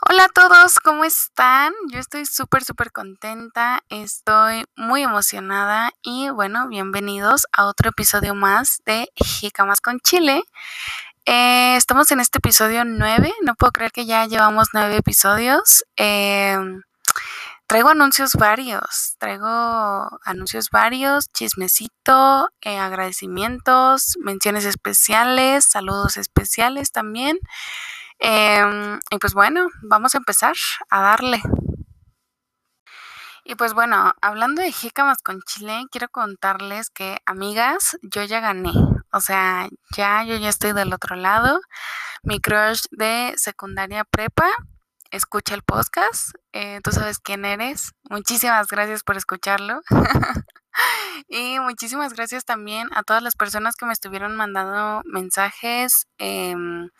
Hola a todos, ¿cómo están? Yo estoy súper, súper contenta, estoy muy emocionada y bueno, bienvenidos a otro episodio más de Jicamas con Chile. Eh, estamos en este episodio 9, no puedo creer que ya llevamos 9 episodios. Em, traigo anuncios varios, traigo anuncios varios, chismecito, eh, agradecimientos, menciones especiales, saludos especiales también. Em, y pues bueno, vamos a empezar a darle. Y pues bueno, hablando de jícamas con chile, quiero contarles que, amigas, yo ya gané. O sea, ya yo ya estoy del otro lado. Mi crush de secundaria prepa escucha el podcast. Eh, Tú sabes quién eres. Muchísimas gracias por escucharlo. y muchísimas gracias también a todas las personas que me estuvieron mandando mensajes em,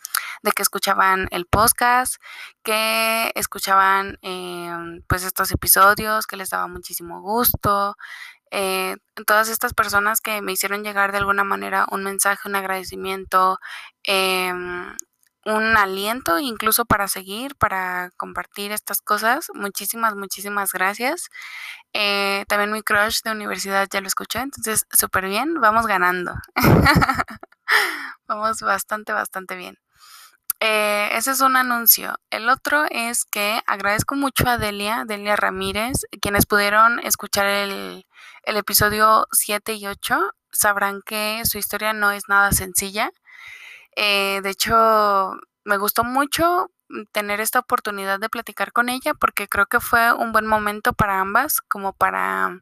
de que escuchaban el podcast, que escuchaban em, pues estos episodios, que les daba muchísimo gusto. Eh, todas estas personas que me hicieron llegar de alguna manera un mensaje, un agradecimiento, em, un aliento incluso para seguir, para compartir estas cosas. Muchísimas, muchísimas gracias. Eh, también mi crush de universidad ya lo escuchó, entonces súper bien, vamos ganando. vamos bastante, bastante bien. Eh, ese es un anuncio. El otro es que agradezco mucho a Delia, Delia Ramírez, quienes pudieron escuchar el, el episodio 7 y 8. Sabrán que su historia no es nada sencilla. Eh, de hecho, me gustó mucho tener esta oportunidad de platicar con ella porque creo que fue un buen momento para ambas, como para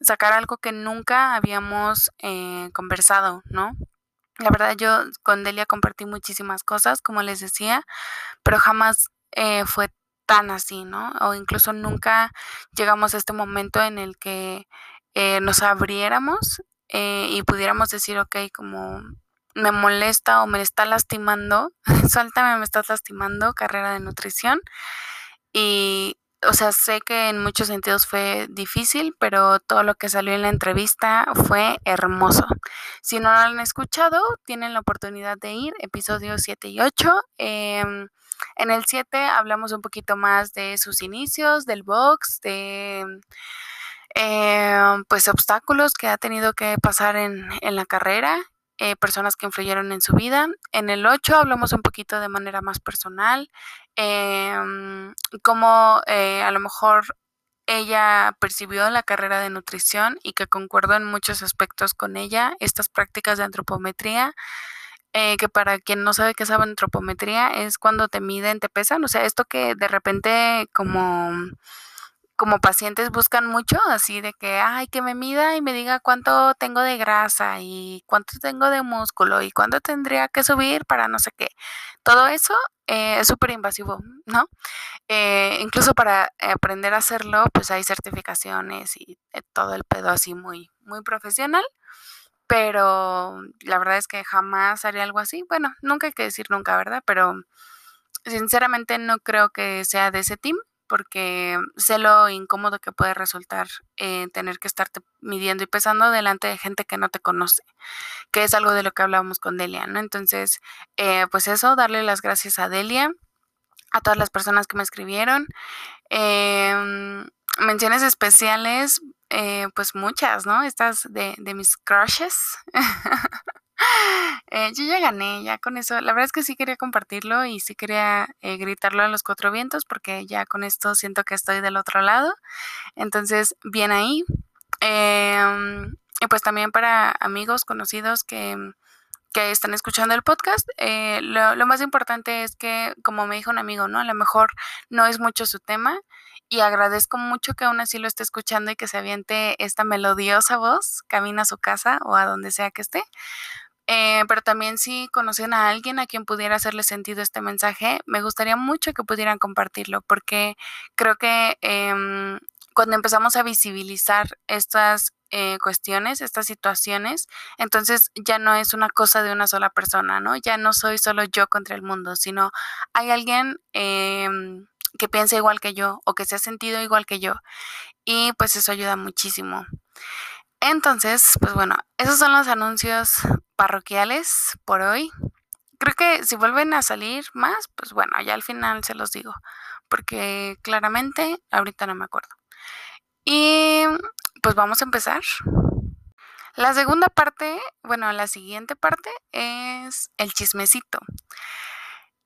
sacar algo que nunca habíamos eh, conversado, ¿no? La verdad yo con Delia compartí muchísimas cosas, como les decía, pero jamás eh, fue tan así, ¿no? O incluso nunca llegamos a este momento en el que nos abriéramos y pudiéramos decir, ok, como me molesta o me está lastimando, suéltame, me estás lastimando, carrera de nutrición. Y, o sea, sé que en muchos sentidos fue difícil, pero todo lo que salió en la entrevista fue hermoso. Si no lo han escuchado, tienen la oportunidad de ir, episodios 7 y 8. Em, en el 7 hablamos un poquito más de sus inicios, del box, de em, pues obstáculos que ha tenido que pasar en, en la carrera eh, personas que influyeron en su vida. En el 8 hablamos un poquito de manera más personal, eh, cómo a lo mejor ella percibió la carrera de nutrición y que concuerdo en muchos aspectos con ella, estas prácticas de antropometría. Eh, que para quien no sabe qué es antropometría es cuando te miden, te pesan, o sea, esto que de repente como como pacientes buscan mucho, así de que, ay, que me mida y me diga cuánto tengo de grasa y cuánto tengo de músculo y cuánto tendría que subir para no sé qué. Todo eso eh, es súper invasivo, ¿no? Eh, incluso para aprender a hacerlo, pues hay certificaciones y eh, todo el pedo así muy, muy profesional. Pero la verdad es que jamás haría algo así. Bueno, nunca hay que decir nunca, ¿verdad? Pero sinceramente no creo que sea de ese team porque sé lo incómodo que puede resultar eh, tener que estarte midiendo y pesando delante de gente que no te conoce, que es algo de lo que hablábamos con Delia, ¿no? Entonces, eh, pues eso, darle las gracias a Delia, a todas las personas que me escribieron. Em, menciones especiales, eh, pues muchas, ¿no? Estas de, de mis crushes. Eh, yo ya gané, ya con eso. La verdad es que sí quería compartirlo y sí quería eh, gritarlo a los cuatro vientos porque ya con esto siento que estoy del otro lado. Entonces, bien ahí. Em, y pues también para amigos conocidos que, que están escuchando el podcast, eh, lo, lo, más importante es que, como me dijo un amigo, ¿no? A lo mejor no es mucho su tema y agradezco mucho que aún así lo esté escuchando y que se aviente esta melodiosa voz, camina a su casa o a donde sea que esté, eh, pero también si conocen a alguien a quien pudiera hacerle sentido este mensaje, me gustaría mucho que pudieran compartirlo, porque creo que eh, cuando empezamos a visibilizar estas eh, cuestiones, estas situaciones, entonces ya no es una cosa de una sola persona, ¿no? Ya no soy solo yo contra el mundo, sino hay alguien em, que piensa igual que yo o que se ha sentido igual que yo. Y pues eso ayuda muchísimo. Entonces, pues bueno, esos son los anuncios parroquiales por hoy. creo que si vuelven a salir más, pues bueno, ya al final se los digo, porque claramente ahorita no me acuerdo. Y pues vamos a empezar. La segunda parte, bueno, la siguiente parte es el chismecito.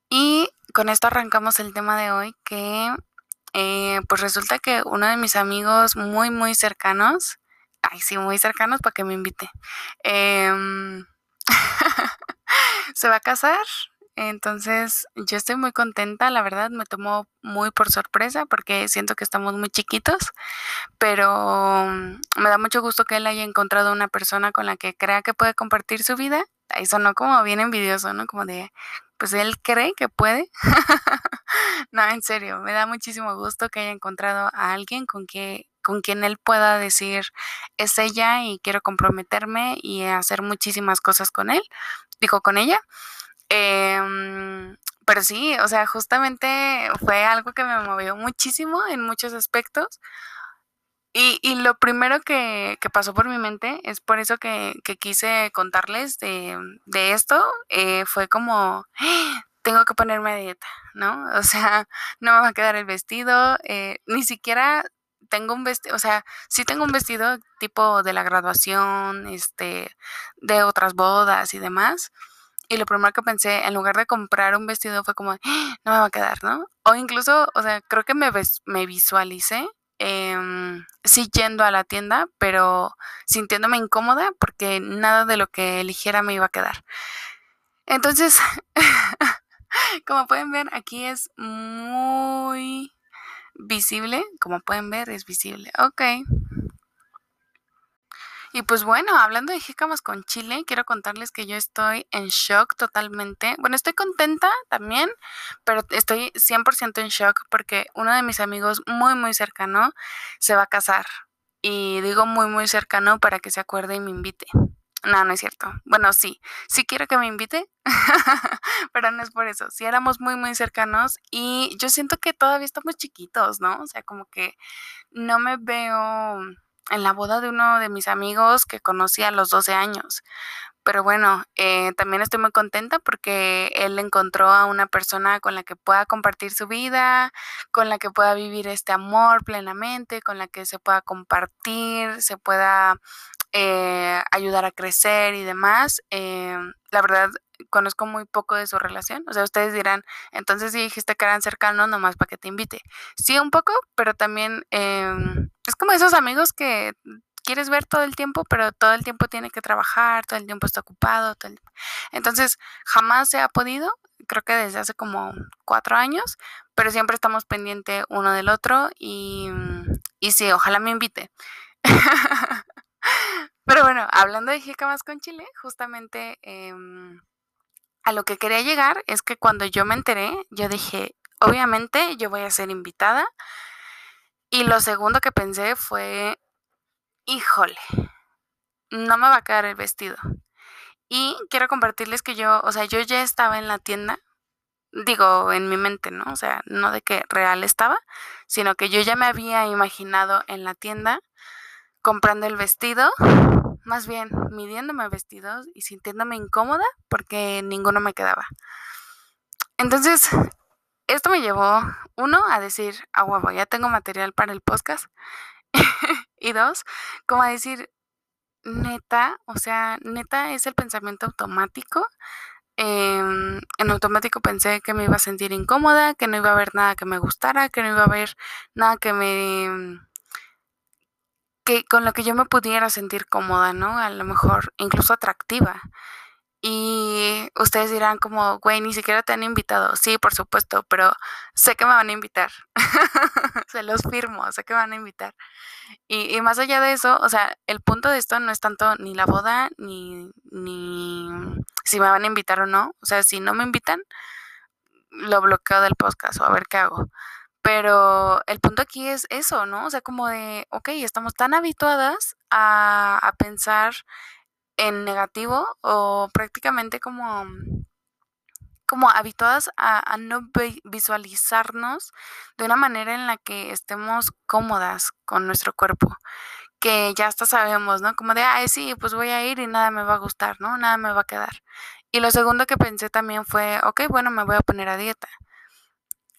Y con esto arrancamos el tema de hoy que eh, pues resulta que uno de mis amigos muy, muy cercanos, ay sí, muy cercanos para que me invite, em, se va a casar. Entonces yo estoy muy contenta, la verdad me tomó muy por sorpresa porque siento que estamos muy chiquitos, pero me da mucho gusto que él haya encontrado una persona con la que crea que puede compartir su vida. Ahí sonó como bien envidioso, ¿no? Como de, pues él cree que puede. no, en serio, me da muchísimo gusto que haya encontrado a alguien con que con quien él pueda decir es ella y quiero comprometerme y hacer muchísimas cosas con él, digo con ella. Em, pero sí, o sea, justamente fue algo que me movió muchísimo en muchos aspectos. Y, y lo primero que, que, pasó por mi mente es por eso que, que quise contarles de, de esto. Eh, fue como, tengo que ponerme a dieta, ¿no? O sea, no me va a quedar el vestido, eh, ni siquiera tengo un vestido, o sea, sí tengo un vestido tipo de la graduación, este, de otras bodas y demás. Y lo primero que pensé, en lugar de comprar un vestido, fue como, ¡Ah! no me va a quedar, ¿no? O incluso, o sea, creo que me, me visualicé eh, sí yendo a la tienda, pero sintiéndome incómoda porque nada de lo que eligiera me iba a quedar. Entonces, como pueden ver, aquí es muy visible. Como pueden ver, es visible. Ok. Y pues bueno, hablando de jícamas con chile, quiero contarles que yo estoy en shock totalmente. Bueno, estoy contenta también, pero estoy 100% en shock porque uno de mis amigos muy, muy cercano se va a casar. Y digo muy, muy cercano para que se acuerde y me invite. No, no es cierto. Bueno, sí, sí quiero que me invite, pero no es por eso. Sí éramos muy, muy cercanos y yo siento que todavía estamos chiquitos, ¿no? O sea, como que no me veo en la boda de uno de mis amigos que conocí a los 12 años. Pero bueno, eh, también estoy muy contenta porque él encontró a una persona con la que pueda compartir su vida, con la que pueda vivir este amor plenamente, con la que se pueda compartir, se pueda eh, ayudar a crecer y demás. Eh, la verdad, conozco muy poco de su relación. O sea, ustedes dirán, entonces si dijiste que eran cercanos, nomás para que te invite. Sí, un poco, pero también em, es como esos amigos que quieres ver todo el tiempo, pero todo el tiempo tiene que trabajar, todo el tiempo está ocupado. Todo Entonces, jamás se ha podido, creo que desde hace como cuatro años, pero siempre estamos pendientes uno del otro y, y sí, ojalá me invite. pero bueno, hablando de más con Chile, justamente... Eh, a lo que quería llegar es que cuando yo me enteré, yo dije, obviamente yo voy a ser invitada. Y lo segundo que pensé fue, híjole, no me va a quedar el vestido. Y quiero compartirles que yo, o sea, yo ya estaba en la tienda, digo, en mi mente, ¿no? O sea, no de que real estaba, sino que yo ya me había imaginado en la tienda comprando el vestido más bien midiéndome vestidos y sintiéndome incómoda porque ninguno me quedaba. Entonces, esto me llevó, uno, a decir, a huevo, ya tengo material para el podcast. y dos, como a decir, neta, o sea, neta es el pensamiento automático. Em, en automático pensé que me iba a sentir incómoda, que no iba a haber nada que me gustara, que no iba a haber nada que me que con lo que yo me pudiera sentir cómoda, ¿no? A lo mejor incluso atractiva. Y ustedes dirán como, güey, ni siquiera te han invitado. Sí, por supuesto, pero sé que me van a invitar. Se los firmo, sé que me van a invitar. Y, y, más allá de eso, o sea, el punto de esto no es tanto ni la boda, ni, ni si me van a invitar o no. O sea, si no me invitan, lo bloqueo del podcast o a ver qué hago. Pero el punto aquí es eso, ¿no? O sea, como de, ok, estamos tan habituadas a, pensar en negativo o prácticamente como, como habituadas a, no visualizarnos de una manera en la que estemos cómodas con nuestro cuerpo que ya hasta sabemos, ¿no? Como de, ay, sí, pues voy a ir y nada me va a gustar, ¿no? Nada me va a quedar. Y lo segundo que pensé también fue, ok, bueno, me voy a poner a dieta.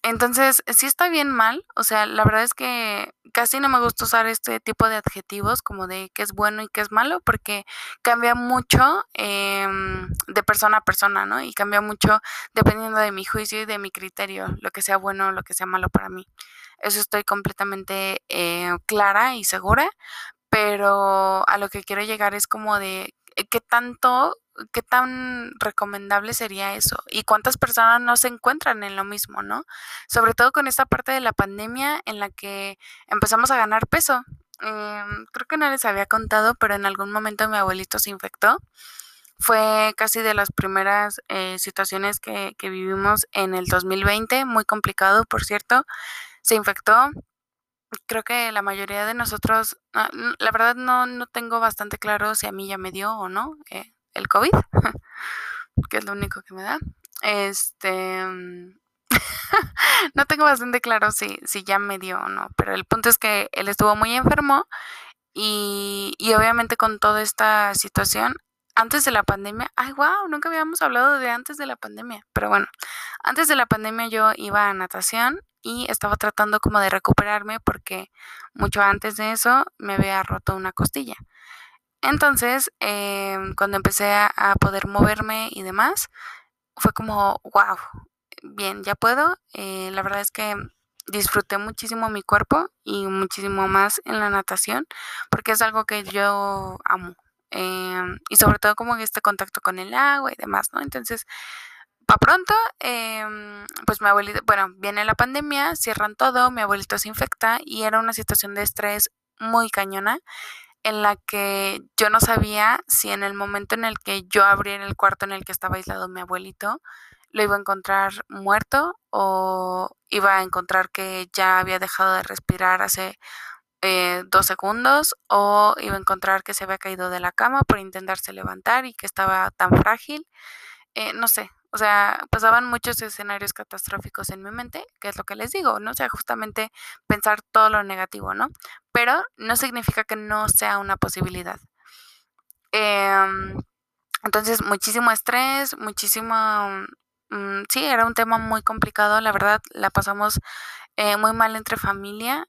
Entonces, sí está bien mal, o sea, la verdad es que casi no me gusta usar este tipo de adjetivos como de qué es bueno y qué es malo, porque cambia mucho em, de persona a persona, ¿no? Y cambia mucho dependiendo de mi juicio y de mi criterio, lo que sea bueno o lo que sea malo para mí. Eso estoy completamente eh, clara y segura, pero a lo que quiero llegar es como de qué tanto qué tan recomendable sería eso y cuántas personas no se encuentran en lo mismo, ¿no? Sobre todo con esta parte de la pandemia en la que empezamos a ganar peso. Em, creo que no les había contado, pero en algún momento mi abuelito se infectó. Fue casi de las primeras eh, situaciones que, que vivimos en el 2020, muy complicado, por cierto. Se infectó, creo que la mayoría de nosotros, ah, la verdad no, no tengo bastante claro si a mí ya me dio o no. Eh, el COVID, que es lo único que me da. Este, no tengo bastante claro si, si ya me dio o no, pero el punto es que él estuvo muy enfermo y, y obviamente con toda esta situación, antes de la pandemia, ay, wow, nunca habíamos hablado de antes de la pandemia, pero bueno, antes de la pandemia yo iba a natación y estaba tratando como de recuperarme porque mucho antes de eso me había roto una costilla. Entonces, em, cuando empecé a, poder moverme y demás, fue como, wow, bien, ya puedo. Eh, la verdad es que disfruté muchísimo mi cuerpo y muchísimo más en la natación, porque es algo que yo amo. Em, y sobre todo como este contacto con el agua y demás, ¿no? Entonces, para pronto, em, pues mi abuelito, bueno, viene la pandemia, cierran todo, mi abuelito se infecta y era una situación de estrés muy cañona en la que yo no sabía si en el momento en el que yo abriera el cuarto en el que estaba aislado mi abuelito, lo iba a encontrar muerto o iba a encontrar que ya había dejado de respirar hace eh, dos segundos o iba a encontrar que se había caído de la cama por intentarse levantar y que estaba tan frágil. Eh, no sé, o sea, pasaban muchos escenarios catastróficos en mi mente, que es lo que les digo, ¿no? O sea, justamente pensar todo lo negativo, ¿no? Pero no significa que no sea una posibilidad. Em, entonces, muchísimo estrés, muchísimo... Mm, sí, era un tema muy complicado, la verdad, la pasamos eh, muy mal entre familia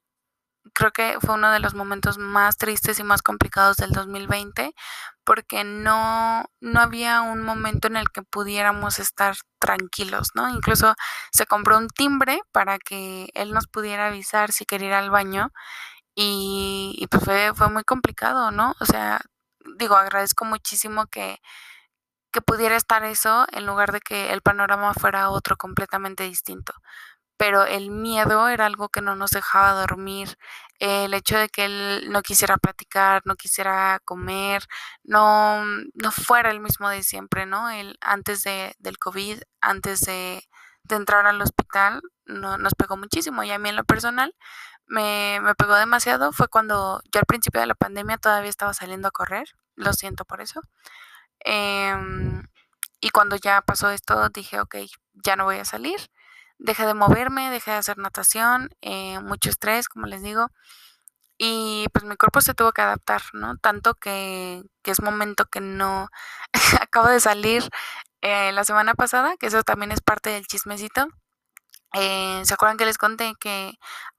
creo que fue uno de los momentos más tristes y más complicados del 2020 porque no, no había un momento en el que pudiéramos estar tranquilos, ¿no? Incluso se compró un timbre para que él nos pudiera avisar si quería ir al baño y, y pues fue, fue muy complicado, ¿no? O sea, digo, agradezco muchísimo que, que pudiera estar eso en lugar de que el panorama fuera otro completamente distinto pero el miedo era algo que no nos dejaba dormir, el hecho de que él no quisiera platicar, no quisiera comer, no, no fuera el mismo de siempre, ¿no? Él antes de, del COVID, antes de, de entrar al hospital, no, nos pegó muchísimo y a mí en lo personal me, me pegó demasiado. Fue cuando yo al principio de la pandemia todavía estaba saliendo a correr, lo siento por eso. Em, y cuando ya pasó esto dije, ok, ya no voy a salir dejé de moverme, dejé de hacer natación, eh, mucho estrés, como les digo, y pues mi cuerpo se tuvo que adaptar, ¿no? Tanto que, que es momento que no acabo de salir eh, la semana pasada, que eso también es parte del chismecito. Eh, ¿Se acuerdan que les conté que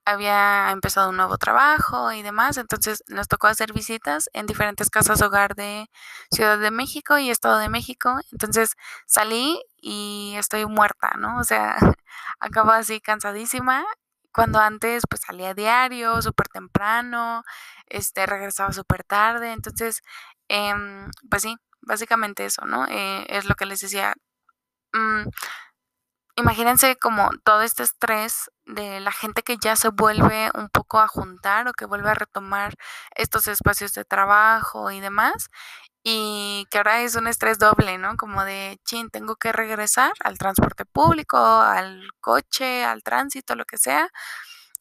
había empezado un nuevo trabajo y demás? Entonces nos tocó hacer visitas en diferentes casas hogar de Ciudad de México y Estado de México. Entonces salí y estoy muerta, ¿no? O sea, acabo así cansadísima. Cuando antes pues salía diario, súper temprano, este, regresaba súper tarde. Entonces, em, pues sí, básicamente eso, ¿no? Eh, es lo que les decía. Mm, imagínense como todo este estrés de la gente que ya se vuelve un poco a juntar o que vuelve a retomar estos espacios de trabajo y demás. Y que ahora es un estrés doble, ¿no? Como de, chin, tengo que regresar al transporte público, al coche, al tránsito, lo que sea.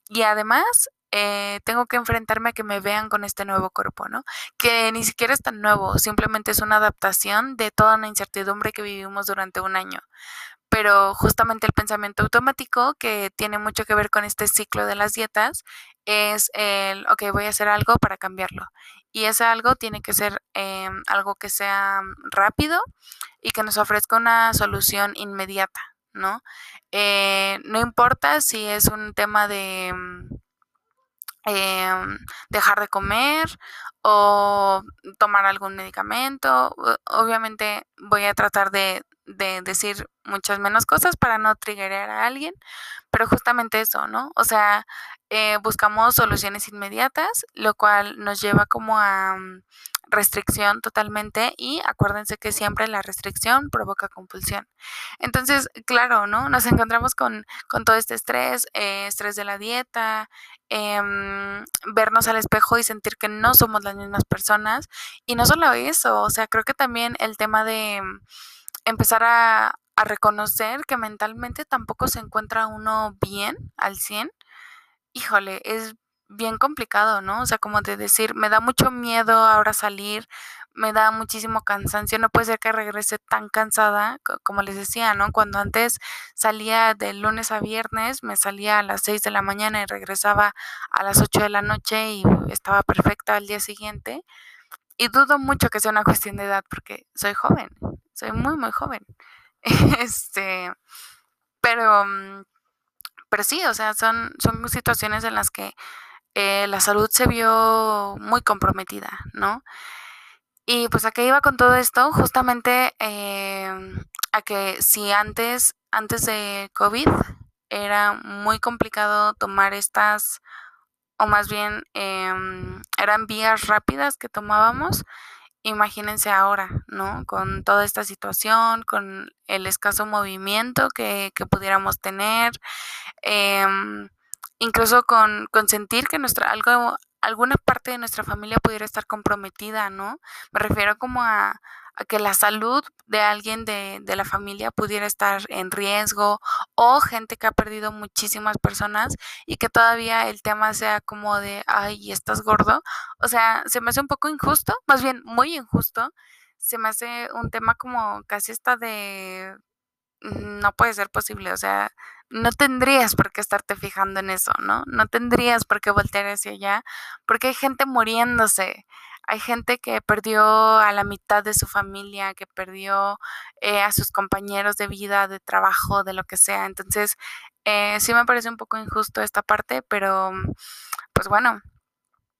Y además eh, tengo que enfrentarme a que me vean con este nuevo cuerpo, ¿no? Que ni siquiera es tan nuevo, simplemente es una adaptación de toda una incertidumbre que vivimos durante un año pero justamente el pensamiento automático que tiene mucho que ver con este ciclo de las dietas es el, ok, voy a hacer algo para cambiarlo. Y ese algo tiene que ser em, algo que sea rápido y que nos ofrezca una solución inmediata, ¿no? Eh, no importa si es un tema de em, dejar de comer o tomar algún medicamento. Obviamente voy a tratar de, de decir muchas menos cosas para no triggerar a alguien, pero justamente eso, ¿no? O sea, eh, buscamos soluciones inmediatas, lo cual nos lleva como a mm, restricción totalmente y acuérdense que siempre la restricción provoca compulsión. Entonces, claro, ¿no? Nos encontramos con, con todo este estrés, eh, estrés de la dieta, em, vernos al espejo y sentir que no somos las mismas personas. Y no solo eso, o sea, creo que también el tema de empezar a, a reconocer que mentalmente tampoco se encuentra uno bien al 100 híjole, es bien complicado, ¿no? O sea, como de decir, me da mucho miedo ahora salir, me da muchísimo cansancio, no puede ser que regrese tan cansada, como les decía, ¿no? Cuando antes salía de lunes a viernes, me salía a las 6 de la mañana y regresaba a las 8 de la noche y estaba perfecta al día siguiente. Y dudo mucho que sea una cuestión de edad porque soy joven, soy muy, muy joven. este, pero mm, pero sí, o sea, son, son situaciones en las que eh, la salud se vio muy comprometida, ¿no? Y pues a qué iba con todo esto, justamente em, a que si antes, antes de COVID, era muy complicado tomar estas, o más bien em, eran vías rápidas que tomábamos, imagínense ahora, ¿no? Con toda esta situación, con el escaso movimiento que, que pudiéramos tener, Em, incluso con, sentir que nuestra, algo, alguna parte de nuestra familia pudiera estar comprometida, ¿no? Me refiero como a, que la salud de alguien de, de, la familia pudiera estar en riesgo o gente que ha perdido muchísimas personas y que todavía el tema sea como de, ay, estás gordo. O sea, se me hace un poco injusto, más bien muy injusto. Se me hace un tema como casi está de, no puede ser posible, o sea, no tendrías por qué estarte fijando en eso, ¿no? No tendrías por qué voltear hacia allá, porque hay gente muriéndose, hay gente que perdió a la mitad de su familia, que perdió eh, a sus compañeros de vida, de trabajo, de lo que sea. Entonces, eh, sí me parece un poco injusto esta parte, pero pues bueno,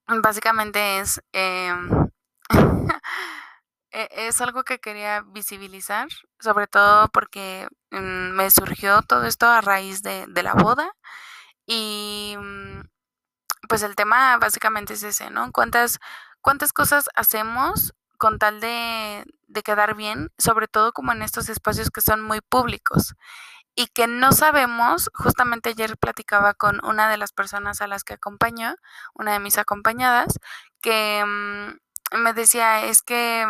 básicamente es... Em, e, es algo que quería visibilizar, sobre todo porque mm, me surgió todo esto a raíz de, la boda y mm, pues el tema básicamente es ese, ¿no? ¿Cuántas, cuántas cosas hacemos con tal de, de quedar bien, sobre todo como en estos espacios que son muy públicos? y que no sabemos, justamente ayer platicaba con una de las personas a las que acompaño, una de mis acompañadas, que mm, me decía, es que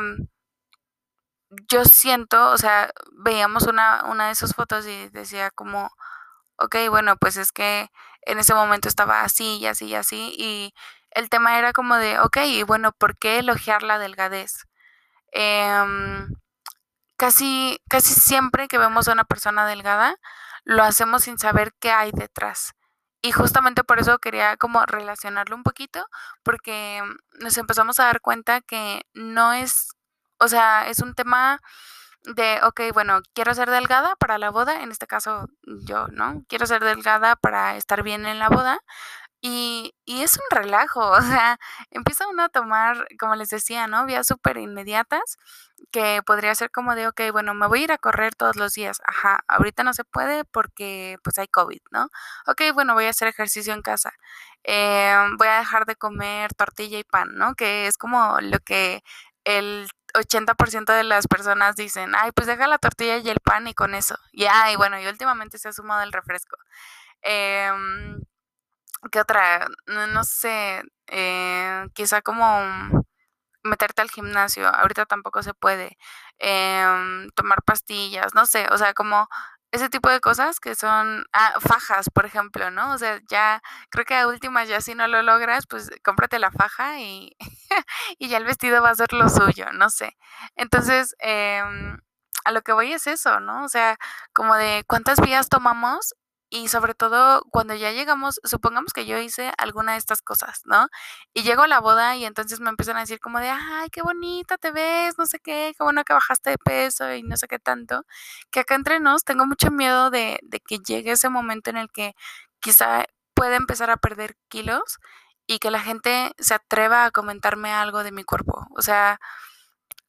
yo siento, o sea, veíamos una, una de esas fotos y decía como, ok, bueno, pues es que en ese momento estaba así y así y así, y el tema era como de, ok, y bueno, ¿por qué elogiar la delgadez? Em, casi, casi siempre que vemos a una persona delgada, lo hacemos sin saber qué hay detrás. Y justamente por eso quería como relacionarlo un poquito, porque nos empezamos a dar cuenta que no es o sea, es un tema de, ok, bueno, quiero ser delgada para la boda, en este caso yo, ¿no? Quiero ser delgada para estar bien en la boda. Y, y es un relajo, o sea, empieza uno a tomar, como les decía, ¿no? Vías súper inmediatas, que podría ser como de, ok, bueno, me voy a ir a correr todos los días. Ajá, ahorita no se puede porque pues hay COVID, ¿no? Ok, bueno, voy a hacer ejercicio en casa. Eh, voy a dejar de comer tortilla y pan, ¿no? Que es como lo que el 80% de las personas dicen, ay, pues deja la tortilla y el pan y con eso. Ya, y bueno, y últimamente se ha sumado el refresco. Em, ¿Qué otra? No, sé, eh, quizá como meterte al gimnasio, ahorita tampoco se puede. Em, tomar pastillas, no sé, o sea, como ese tipo de cosas que son ah, fajas, por ejemplo, ¿no? O sea, ya creo que a últimas ya si no lo logras, pues cómprate la faja y, y ya el vestido va a ser lo suyo, no sé. Entonces, eh, a lo que voy es eso, ¿no? O sea, como de cuántas vías tomamos y sobre todo cuando ya llegamos, supongamos que yo hice alguna de estas cosas, ¿no? Y llego a la boda y entonces me empiezan a decir como de, ay, qué bonita te ves, no sé qué, qué bueno que bajaste de peso y no sé qué tanto, que acá entre nos tengo mucho miedo de, que llegue ese momento en el que quizá pueda empezar a perder kilos y que la gente se atreva a comentarme algo de mi cuerpo. O sea,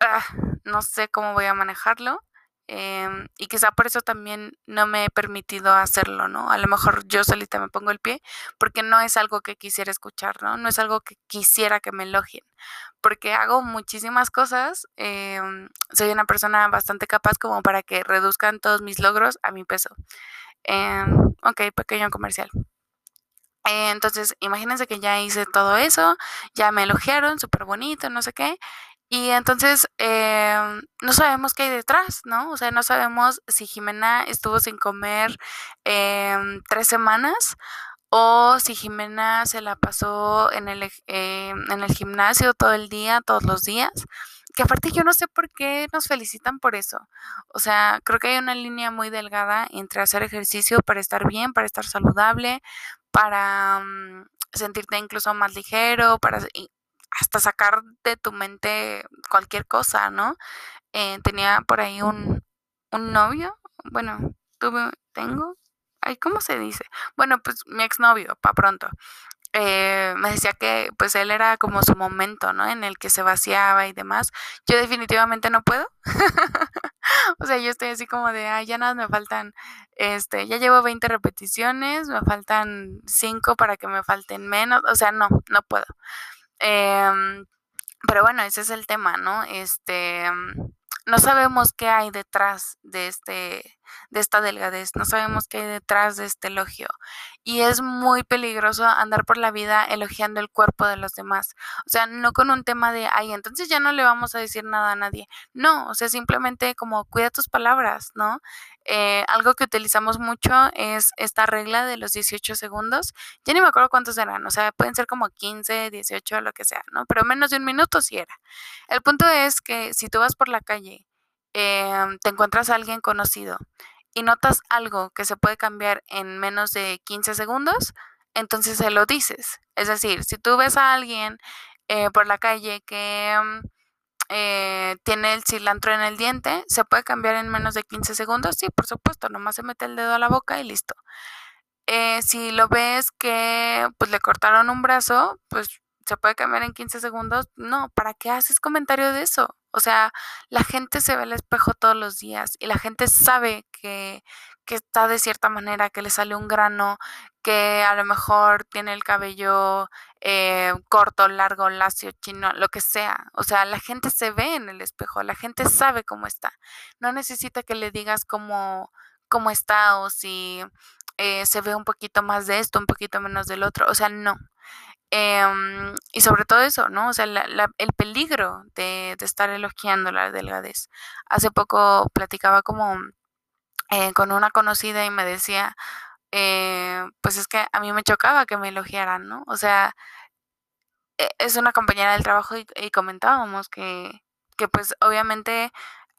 ah, no sé cómo voy a manejarlo. Em, y quizá por eso también no me he permitido hacerlo, ¿no? A lo mejor yo solita me pongo el pie porque no es algo que quisiera escuchar, ¿no? No es algo que quisiera que me elogien, porque hago muchísimas cosas, em, soy una persona bastante capaz como para que reduzcan todos mis logros a mi peso. Em, ok, pequeño comercial. entonces, imagínense que ya hice todo eso, ya me elogiaron, súper bonito, no sé qué, y entonces em, no sabemos qué hay detrás, ¿no? O sea, no sabemos si Jimena estuvo sin comer em, tres semanas o si Jimena se la pasó en el, em, en el gimnasio todo el día, todos los días. Que aparte yo no sé por qué nos felicitan por eso. O sea, creo que hay una línea muy delgada entre hacer ejercicio para estar bien, para estar saludable, para mm, sentirte incluso más ligero, para hasta sacar de tu mente cualquier cosa, ¿no? Eh, tenía por ahí un, un novio, bueno, tuve, tengo, ay, ¿cómo se dice? Bueno, pues mi exnovio, pa' pronto. Eh, me decía que pues él era como su momento, ¿no? En el que se vaciaba y demás. Yo definitivamente no puedo. o sea, yo estoy así como de, ay, ya nada, me faltan, este, ya llevo 20 repeticiones, me faltan 5 para que me falten menos. O sea, no, no puedo. Em, pero bueno, ese es el tema, ¿no? Este, no sabemos qué hay detrás de este de esta delgadez, no sabemos qué hay detrás de este elogio. Y es muy peligroso andar por la vida elogiando el cuerpo de los demás. O sea, no con un tema de, ay, entonces ya no le vamos a decir nada a nadie. No, o sea, simplemente como cuida tus palabras, ¿no? Eh, algo que utilizamos mucho es esta regla de los 18 segundos. Ya ni me acuerdo cuántos eran, o sea, pueden ser como 15, 18, lo que sea, ¿no? Pero menos de un minuto sí era. El punto es que si tú vas por la calle, em, te encuentras a alguien conocido y notas algo que se puede cambiar en menos de 15 segundos, entonces se lo dices. Es decir, si tú ves a alguien eh, por la calle que mm, eh, tiene el cilantro en el diente, ¿se puede cambiar en menos de 15 segundos? Sí, por supuesto, nomás se mete el dedo a la boca y listo. Eh, si lo ves que pues le cortaron un brazo, pues se puede cambiar en 15 segundos. No, ¿para qué haces comentario de eso? O sea, la gente se ve al espejo todos los días y la gente sabe que, que está de cierta manera, que le sale un grano, que a lo mejor tiene el cabello eh, corto, largo, lacio, chino, lo que sea. O sea, la gente se ve en el espejo, la gente sabe cómo está. No necesita que le digas cómo, cómo está o si eh, se ve un poquito más de esto, un poquito menos del otro. O sea, no. Em, y sobre todo eso, ¿no? O sea, el peligro de, estar elogiando la delgadez. Hace poco platicaba como eh, con una conocida y me decía, eh, pues es que a mí me chocaba que me elogiaran, ¿no? O sea, e, es una compañera del trabajo y, y comentábamos que, que pues obviamente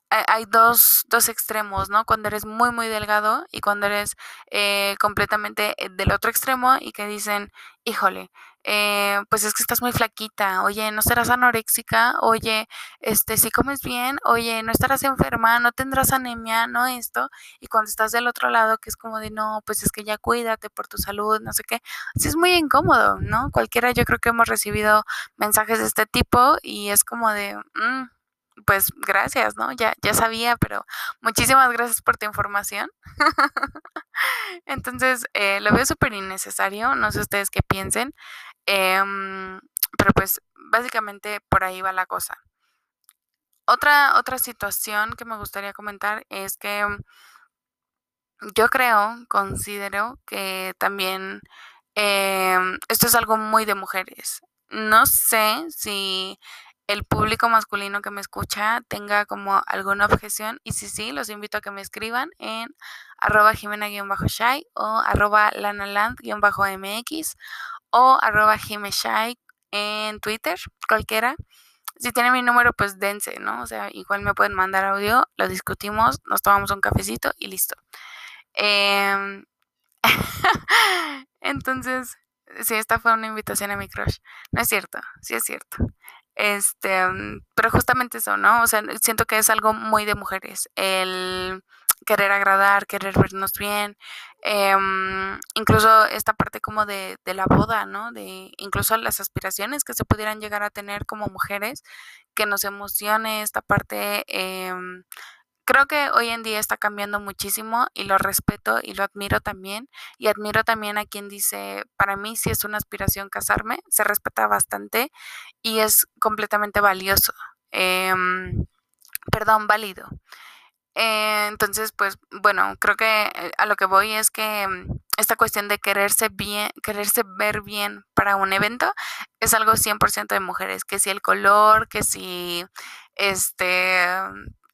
hay dos, dos extremos, ¿no? Cuando eres muy, muy delgado y cuando eres eh, completamente eh, del otro extremo y que dicen, híjole, eh, pues es que estás muy flaquita, oye, no serás anoréxica, oye, este, si comes bien, oye, no estarás enferma, no tendrás anemia, no esto, y cuando estás del otro lado, que es como de, no, pues es que ya cuídate por tu salud, no sé qué, así es muy incómodo, ¿no? Cualquiera yo creo que hemos recibido mensajes de este tipo y es como de, mm, pues gracias, ¿no? Ya, ya sabía, pero muchísimas gracias por tu información. Entonces, eh, lo veo súper innecesario, no sé ustedes qué piensen, em, pero pues básicamente por ahí va la cosa. Otra, otra situación que me gustaría comentar es que yo creo, considero que también em, esto es algo muy de mujeres. No sé si el público masculino que me escucha tenga como alguna objeción y si sí, los invito a que me escriban en arroba jimena-shy o arroba lanaland-mx o arroba jimeshai en Twitter, cualquiera. Si tienen mi número, pues dense, ¿no? O sea, igual me pueden mandar audio, lo discutimos, nos tomamos un cafecito y listo. Em, Entonces, sí, esta fue una invitación a mi crush. No es cierto, sí es cierto. Este, mm, pero justamente eso, ¿no? O sea, siento que es algo muy de mujeres. El querer agradar, querer vernos bien, em, incluso esta parte como de, de, la boda, ¿no? De incluso las aspiraciones que se pudieran llegar a tener como mujeres, que nos emocione esta parte. Eh, creo que hoy en día está cambiando muchísimo y lo respeto y lo admiro también. Y admiro también a quien dice, para mí si es una aspiración casarme, se respeta bastante y es completamente valioso. Eh, perdón, válido. Eh, entonces, pues bueno, creo que eh, a lo que voy es que mm, esta cuestión de quererse bien, quererse ver bien para un evento es algo 100% de mujeres, que si el color, que si este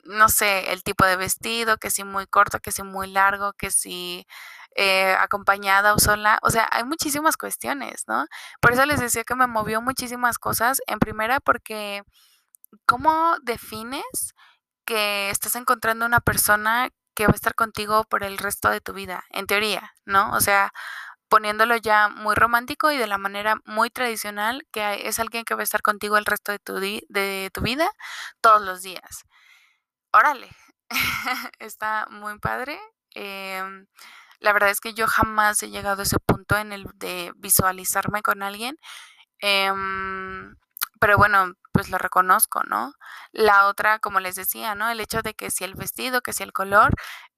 no sé, el tipo de vestido, que si muy corto, que si muy largo, que si eh, acompañada o sola. O sea, hay muchísimas cuestiones, ¿no? Por eso les decía que me movió muchísimas cosas. En primera, porque ¿cómo defines que estás encontrando una persona que va a estar contigo por el resto de tu vida? En teoría, ¿no? O sea, poniéndolo ya muy romántico y de la manera muy tradicional, que es alguien que va a estar contigo el resto de tu, de tu vida todos los días órale, está muy padre. Em, la verdad es que yo jamás he llegado a ese punto en el de visualizarme con alguien. Em, pero bueno, pues lo reconozco, ¿no? La otra, como les decía, ¿no? El hecho de que si el vestido, que si el color,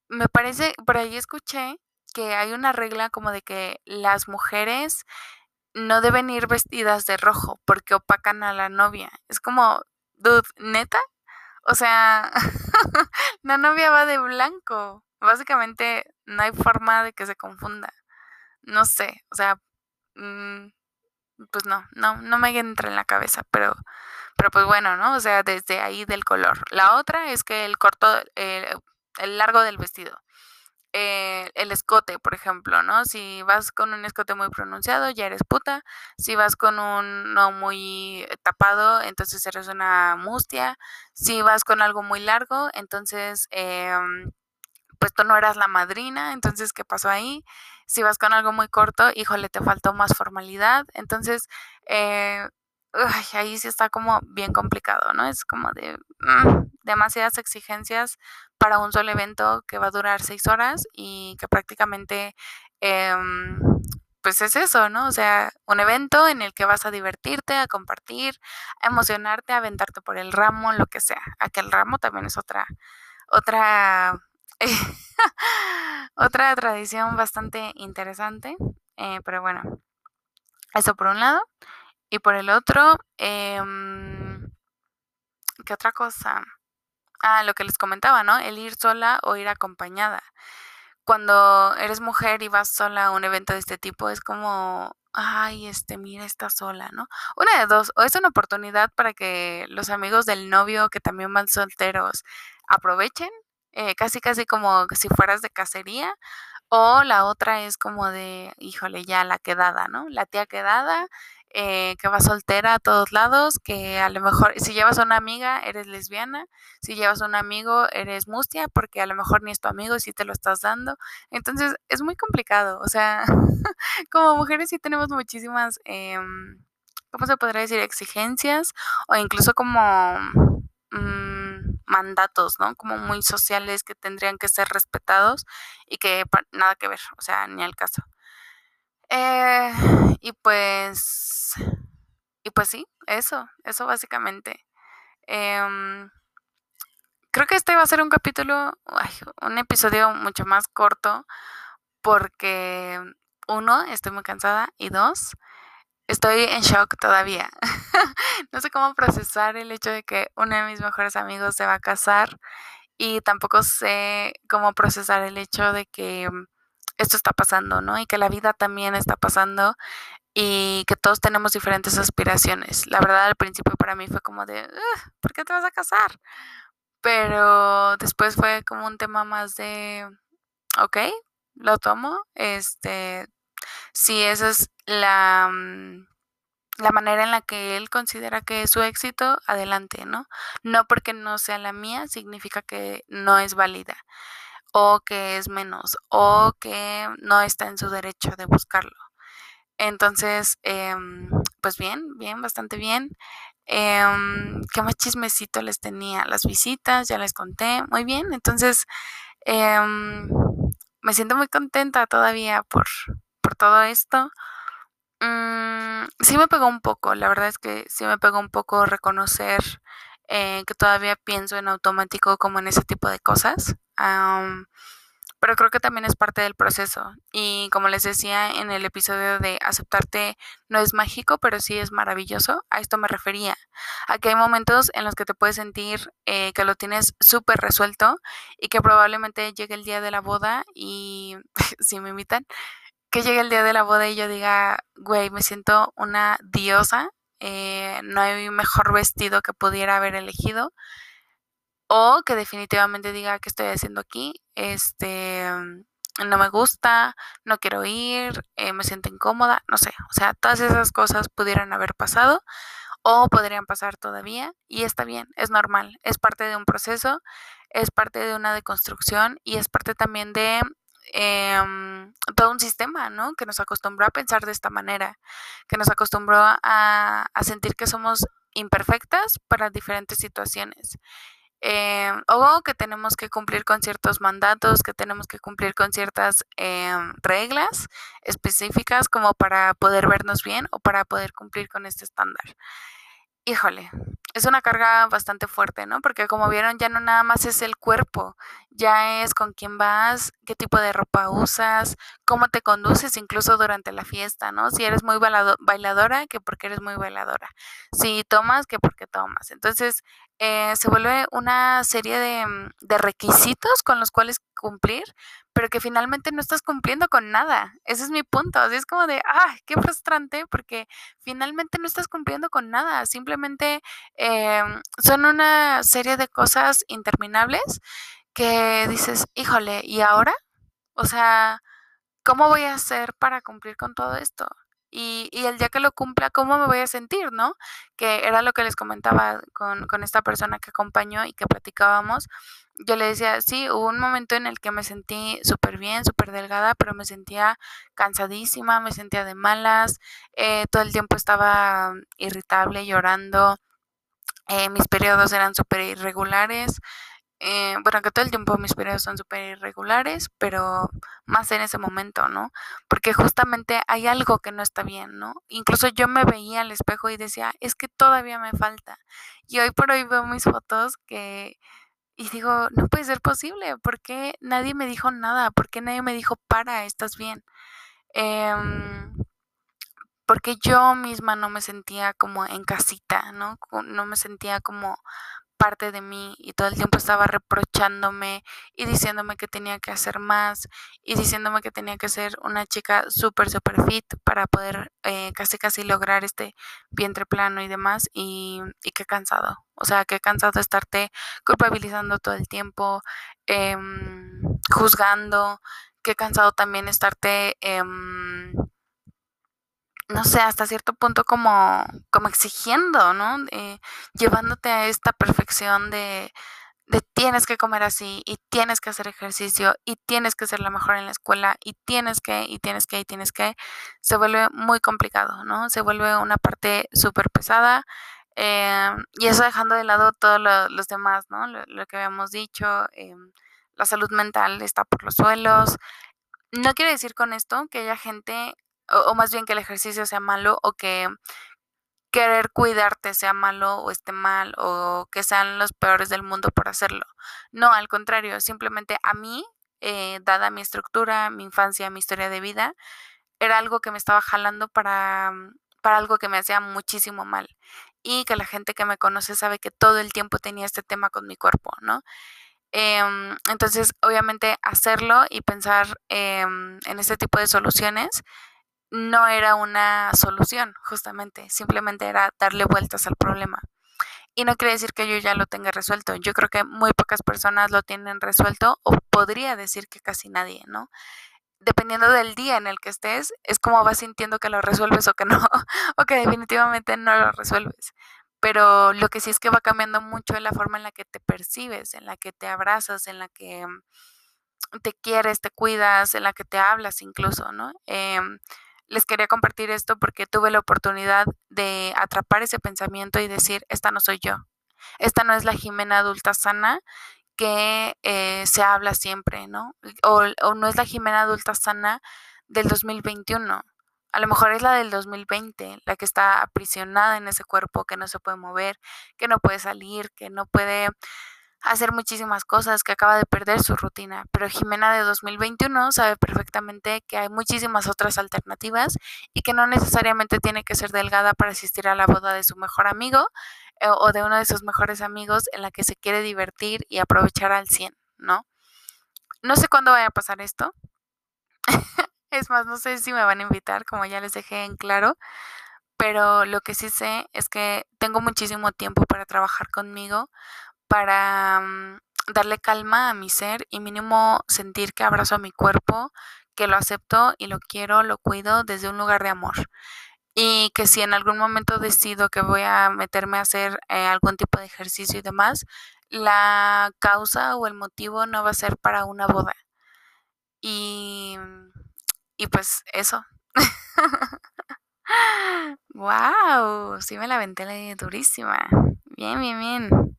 me parece, por ahí escuché que hay una regla como de que las mujeres no deben ir vestidas de rojo porque opacan a la novia. Es como, dude, neta, o sea, la novia va de blanco. Básicamente no hay forma de que se confunda. No sé, o sea, mm, pues no, no, no me entra en la cabeza, pero, pero pues bueno, ¿no? O sea, desde ahí del color. La otra es que el corto, el largo del vestido. Eh, el escote, por ejemplo, ¿no? Si vas con un escote muy pronunciado, ya eres puta. Si vas con un no muy tapado, entonces eres una mustia. Si vas con algo muy largo, entonces, em, pues tú no eras la madrina, entonces, ¿qué pasó ahí? Si vas con algo muy corto, híjole, te faltó más formalidad. Entonces, eh, ahí sí está como bien complicado, ¿no? Es como de mm, demasiadas exigencias para un solo evento que va a durar seis horas y que prácticamente, em, pues es eso, ¿no? O sea, un evento en el que vas a divertirte, a compartir, a emocionarte, a aventarte por el ramo, lo que sea. Aquel ramo también es otra, otra, otra tradición bastante interesante, eh, pero bueno, eso por un lado. Y por el otro, em, ¿qué otra cosa? Ah, lo que les comentaba, ¿no? El ir sola o ir acompañada. Cuando eres mujer y vas sola a un evento de este tipo, es como, ay, este, mira, está sola, ¿no? Una de dos, o es una oportunidad para que los amigos del novio que también van solteros aprovechen, eh, casi casi como si fueras de cacería, o la otra es como de, híjole, ya la quedada, ¿no? La tía quedada eh, que va soltera a todos lados, que a lo mejor si llevas a una amiga eres lesbiana, si llevas a un amigo eres mustia, porque a lo mejor ni es tu amigo si te lo estás dando. Entonces es muy complicado, o sea, como mujeres sí tenemos muchísimas, eh, ¿cómo se podría decir? Exigencias o incluso como... Mm, mandatos, ¿no? Como muy sociales que tendrían que ser respetados y que nada que ver, o sea, ni al caso. Eh, y pues, y pues sí, eso, eso básicamente. Em, creo que este va a ser un capítulo, un episodio mucho más corto porque uno, estoy muy cansada y dos, estoy en shock todavía. no sé cómo procesar el hecho de que uno de mis mejores amigos se va a casar y tampoco sé cómo procesar el hecho de que esto está pasando, ¿no? Y que la vida también está pasando y que todos tenemos diferentes aspiraciones. La verdad al principio para mí fue como de, ¿por qué te vas a casar? Pero después fue como un tema más de, ok, lo tomo, este, si esa es la, mm, la manera en la que él considera que es su éxito, adelante, ¿no? No porque no sea la mía significa que no es válida o que es menos o que no está en su derecho de buscarlo. Entonces, em, pues bien, bien, bastante bien. Em, ¿Qué más chismecito les tenía? Las visitas, ya les conté. Muy bien, entonces em, me siento muy contenta todavía por, por todo esto. Mm, sí me pegó un poco, la verdad es que sí me pegó un poco reconocer eh, que todavía pienso en automático como en ese tipo de cosas. pero creo que también es parte del proceso. Y como les decía en el episodio de aceptarte no es mágico, pero sí es maravilloso, a esto me refería. A que hay momentos en los que te puedes sentir eh, que lo tienes súper resuelto y que probablemente llegue el día de la boda y si me invitan, que llegue el día de la boda y yo diga, güey, me siento una diosa, eh, no hay mejor vestido que pudiera haber elegido, o que definitivamente diga, ¿qué estoy haciendo aquí? Este, no me gusta, no quiero ir, eh, me siento incómoda, no sé, o sea, todas esas cosas pudieran haber pasado o podrían pasar todavía y está bien, es normal, es parte de un proceso, es parte de una deconstrucción y es parte también de Em, todo un sistema, ¿no? Que nos acostumbró a pensar de esta manera, que nos acostumbró a, sentir que somos imperfectas para diferentes situaciones. Em, o que tenemos que cumplir con ciertos mandatos, que tenemos que cumplir con ciertas em, reglas específicas como para poder vernos bien o para poder cumplir con este estándar. Híjole, es una carga bastante fuerte, ¿no? Porque como vieron, ya no nada más es el cuerpo, ya es con quién vas, qué tipo de ropa usas, cómo te conduces incluso durante la fiesta, ¿no? Si eres muy bailadora, que porque eres muy bailadora. Si tomas, que porque tomas. Entonces, eh, se vuelve una serie de, mm, de requisitos con los cuales cumplir, pero que finalmente no estás cumpliendo con nada. Ese es mi punto. Así es como de, ah, qué frustrante, porque finalmente no estás cumpliendo con nada. Simplemente em, son una serie de cosas interminables que dices, híjole, ¿y ahora? O sea, ¿cómo voy a hacer para cumplir con todo esto? Y, y, el día que lo cumpla, ¿cómo me voy a sentir, no? Que era lo que les comentaba con, con esta persona que acompañó y que platicábamos. Yo le decía, sí, hubo un momento en el que me sentí súper bien, súper delgada, pero me sentía cansadísima, me sentía de malas, eh, todo el tiempo estaba irritable, llorando, eh, mis periodos eran súper irregulares, eh, bueno, que todo el tiempo mis periodos son súper irregulares, pero más en ese momento, ¿no? Porque justamente hay algo que no está bien, ¿no? Incluso yo me veía al espejo y decía, es que todavía me falta. Y hoy por hoy veo mis fotos que... Y digo, no puede ser posible, ¿por qué nadie me dijo nada? ¿Por qué nadie me dijo, para, estás bien? Em, porque yo misma no me sentía como en casita, ¿no? No me sentía como parte de mí y todo el tiempo estaba reprochándome y diciéndome que tenía que hacer más y diciéndome que tenía que ser una chica súper, súper fit para poder eh, casi, casi lograr este vientre plano y demás y, y qué cansado. O sea, qué cansado estarte culpabilizando todo el tiempo, em, juzgando, qué cansado también estarte... Em, no sé, hasta cierto punto como, como exigiendo, ¿no? llevándote a esta perfección de, tienes que comer así y tienes que hacer ejercicio y tienes que ser la mejor en la escuela y tienes que y tienes que y tienes que, se vuelve muy complicado, ¿no? Se vuelve una parte súper pesada eh, y eso dejando de lado todos los demás, ¿no? Lo, que habíamos dicho, eh, la salud mental está por los suelos. No quiere decir con esto que haya gente o, más bien que el ejercicio sea malo o que querer cuidarte sea malo o esté mal o que sean los peores del mundo por hacerlo. No, al contrario, simplemente a mí, eh, dada mi estructura, mi infancia, mi historia de vida, era algo que me estaba jalando para, para algo que me hacía muchísimo mal. Y que la gente que me conoce sabe que todo el tiempo tenía este tema con mi cuerpo, ¿no? Em, entonces, obviamente, hacerlo y pensar em, en este tipo de soluciones no era una solución, justamente, simplemente era darle vueltas al problema. Y no quiere decir que yo ya lo tenga resuelto. Yo creo que muy pocas personas lo tienen resuelto o podría decir que casi nadie, ¿no? Dependiendo del día en el que estés, es como vas sintiendo que lo resuelves o que no, o que definitivamente no lo resuelves. Pero lo que sí es que va cambiando mucho la forma en la que te percibes, en la que te abrazas, en la que te quieres, te cuidas, en la que te hablas incluso, ¿no? Em, les quería compartir esto porque tuve la oportunidad de atrapar ese pensamiento y decir, esta no soy yo, esta no es la Jimena adulta sana que eh, se habla siempre, ¿no? O, o, no es la Jimena adulta sana del 2021. A lo mejor es la del 2020, la que está aprisionada en ese cuerpo, que no se puede mover, que no puede salir, que no puede hacer muchísimas cosas, que acaba de perder su rutina. Pero Jimena de 2021 sabe perfectamente que hay muchísimas otras alternativas y que no necesariamente tiene que ser delgada para asistir a la boda de su mejor amigo eh, o de uno de sus mejores amigos en la que se quiere divertir y aprovechar al 100, ¿no? No sé cuándo vaya a pasar esto. es más, no sé si me van a invitar, como ya les dejé en claro, pero lo que sí sé es que tengo muchísimo tiempo para trabajar conmigo, para mm, darle calma a mi ser y mínimo sentir que abrazo a mi cuerpo, que lo acepto y lo quiero, lo cuido desde un lugar de amor. Y que si en algún momento decido que voy a meterme a hacer eh, algún tipo de ejercicio y demás, la causa o el motivo no va a ser para una boda. Y, y pues eso. wow, sí me la aventé durísima. Bien, bien, bien.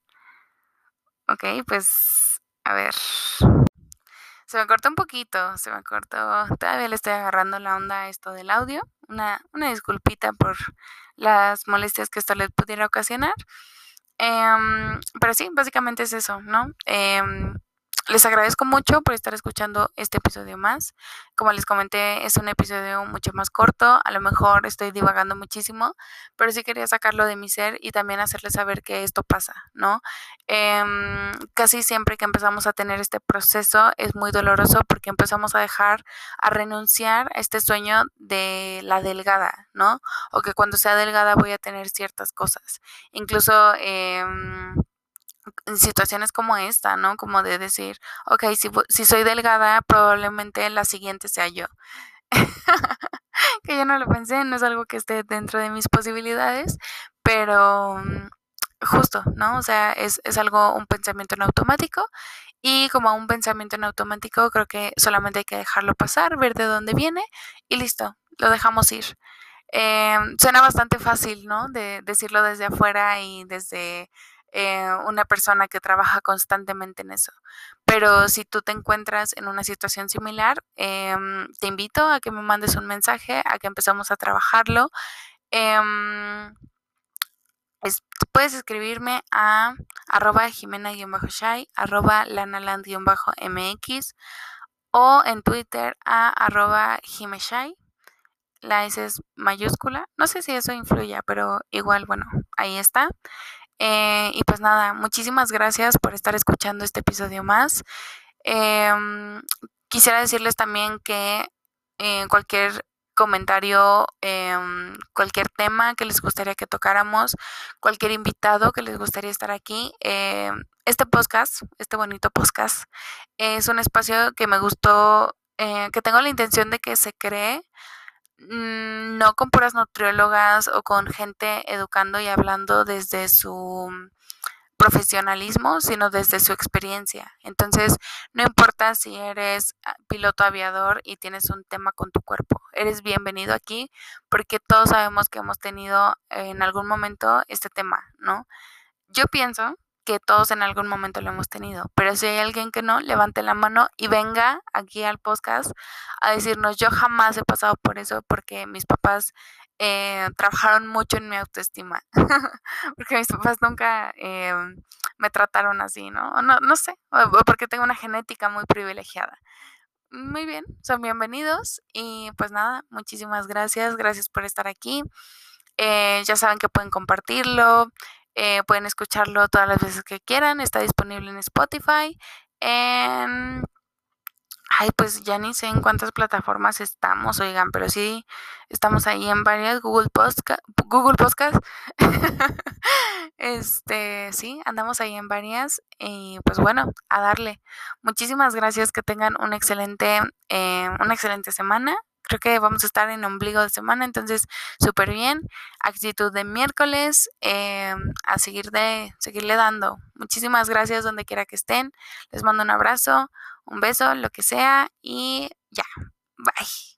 Ok, pues a ver. Se me cortó un poquito, se me cortó. Todavía le estoy agarrando la onda a esto del audio. Una, una disculpita por las molestias que esto le pudiera ocasionar. Em, pero sí, básicamente es eso, ¿no? Em, les agradezco mucho por estar escuchando este episodio más. Como les comenté, es un episodio mucho más corto. A lo mejor estoy divagando muchísimo, pero sí quería sacarlo de mi ser y también hacerles saber que esto pasa, ¿no? Em, casi siempre que empezamos a tener este proceso es muy doloroso porque empezamos a dejar, a renunciar a este sueño de la delgada, ¿no? O que cuando sea delgada voy a tener ciertas cosas. Incluso... En situaciones como esta, ¿no? Como de decir, ok, si, si soy delgada, probablemente la siguiente sea yo. que yo no lo pensé, no es algo que esté dentro de mis posibilidades, pero mm, justo, ¿no? O sea, es, es algo, un pensamiento en automático y como un pensamiento en automático creo que solamente hay que dejarlo pasar, ver de dónde viene y listo, lo dejamos ir. Eh, suena bastante fácil, ¿no? De decirlo desde afuera y desde eh, una persona que trabaja constantemente en eso. Pero si tú te encuentras en una situación similar, em, te invito a que me mandes un mensaje, a que empezamos a trabajarlo. Em, puedes escribirme a arroba jimena-shy, arroba lanaland-mx o en Twitter a arroba jimeshy. La S es mayúscula. No sé si eso influya, pero igual, bueno, ahí está. Eh, y pues nada, muchísimas gracias por estar escuchando este episodio más. Em, quisiera decirles también que eh, cualquier comentario, em, cualquier tema que les gustaría que tocáramos, cualquier invitado que les gustaría estar aquí, em, este podcast, este bonito podcast, es un espacio que me gustó, eh, que tengo la intención de que se cree no con puras nutriólogas o con gente educando y hablando desde su profesionalismo, sino desde su experiencia. Entonces, no importa si eres ah, piloto aviador y tienes un tema con tu cuerpo, eres bienvenido aquí porque todos sabemos que hemos tenido en algún momento este tema, ¿no? Yo pienso que todos en algún momento lo hemos tenido. Pero si hay alguien que no, levante la mano y venga aquí al podcast a decirnos, yo jamás he pasado por eso porque mis papás eh, trabajaron mucho en mi autoestima, porque mis papás nunca eh, me trataron así, ¿no? ¿no? No sé, porque tengo una genética muy privilegiada. Muy bien, son bienvenidos y pues nada, muchísimas gracias, gracias por estar aquí. Eh, ya saben que pueden compartirlo, eh, pueden escucharlo todas las veces que quieran. Está disponible en Spotify. En... Ay, pues ya ni sé en cuántas plataformas estamos, oigan, pero sí estamos ahí en varias Google Podcast, Google Podcast. este, sí, andamos ahí en varias y pues bueno, a darle. Muchísimas gracias, que tengan un excelente, eh, una excelente semana creo que vamos a estar en ombligo de semana, entonces súper bien. Actitud de miércoles, eh, a seguir de, seguirle dando. Muchísimas gracias donde quiera que estén. Les mando un abrazo, Un beso, lo que sea, y ya. Bye.